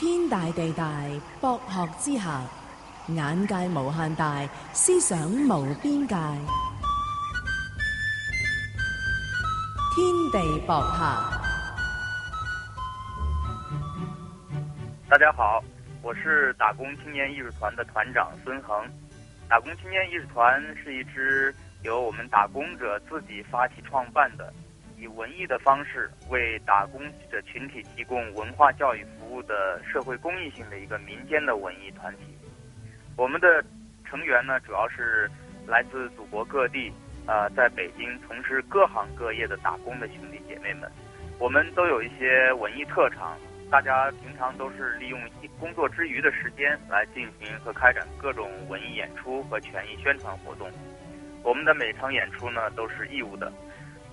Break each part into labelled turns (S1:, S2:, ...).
S1: 天大地大，博学之下，眼界无限大，思想无边界。天地博客，
S2: 大家好，我是打工青年艺术团的团长孙恒。打工青年艺术团是一支由我们打工者自己发起创办的，以文艺的方式为打工者群体提供文化教育的社会公益性的一个民间的文艺团体。我们的成员呢，主要是来自祖国各地，呃，在北京从事各行各业的打工的兄弟姐妹们。我们都有一些文艺特长。大家平常都是利用工作之余的时间来进行和开展各种文艺演出和权益宣传活动。我们的每场演出呢都是义务的。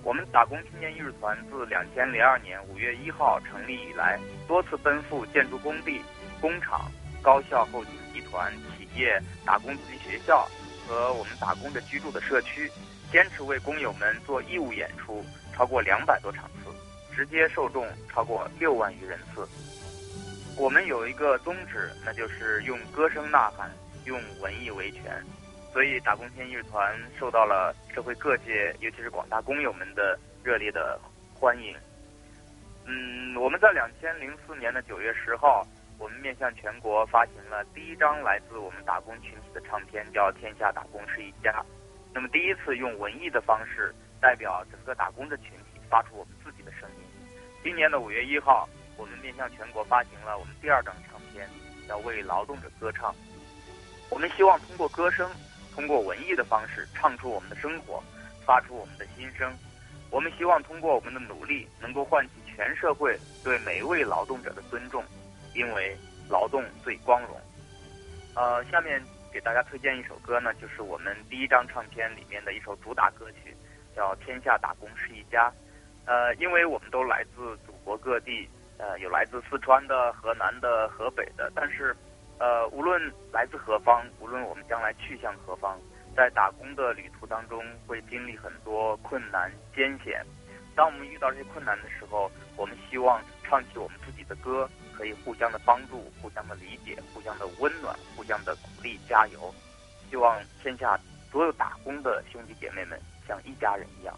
S2: 我们打工青年艺术团自两千零二年五月一号成立以来，多次奔赴建筑工地、工厂、高校后勤集团、企业、打工子弟学校和我们打工的居住的社区，坚持为工友们做义务演出，超过两百多场次。直接受众超过六万余人次。我们有一个宗旨，那就是用歌声呐喊，用文艺维权。所以，打工青艺术团受到了社会各界，尤其是广大工友们的热烈的欢迎。嗯，我们在两千零四年的九月十号，我们面向全国发行了第一张来自我们打工群体的唱片，叫《天下打工是一家》。那么，第一次用文艺的方式代表整个打工的群体，发出我们自己的声音。今年的五月一号，我们面向全国发行了我们第二张唱片，叫《为劳动者歌唱》。我们希望通过歌声，通过文艺的方式，唱出我们的生活，发出我们的心声。我们希望通过我们的努力，能够唤起全社会对每一位劳动者的尊重，因为劳动最光荣。呃，下面给大家推荐一首歌呢，就是我们第一张唱片里面的一首主打歌曲，叫《天下打工是一家》。呃，因为我们都来自祖国各地，呃，有来自四川的、河南的、河北的，但是，呃，无论来自何方，无论我们将来去向何方，在打工的旅途当中会经历很多困难艰险。当我们遇到这些困难的时候，我们希望唱起我们自己的歌，可以互相的帮助、互相的理解、互相的温暖、互相的鼓励、加油。希望天下所有打工的兄弟姐妹们像一家人一样。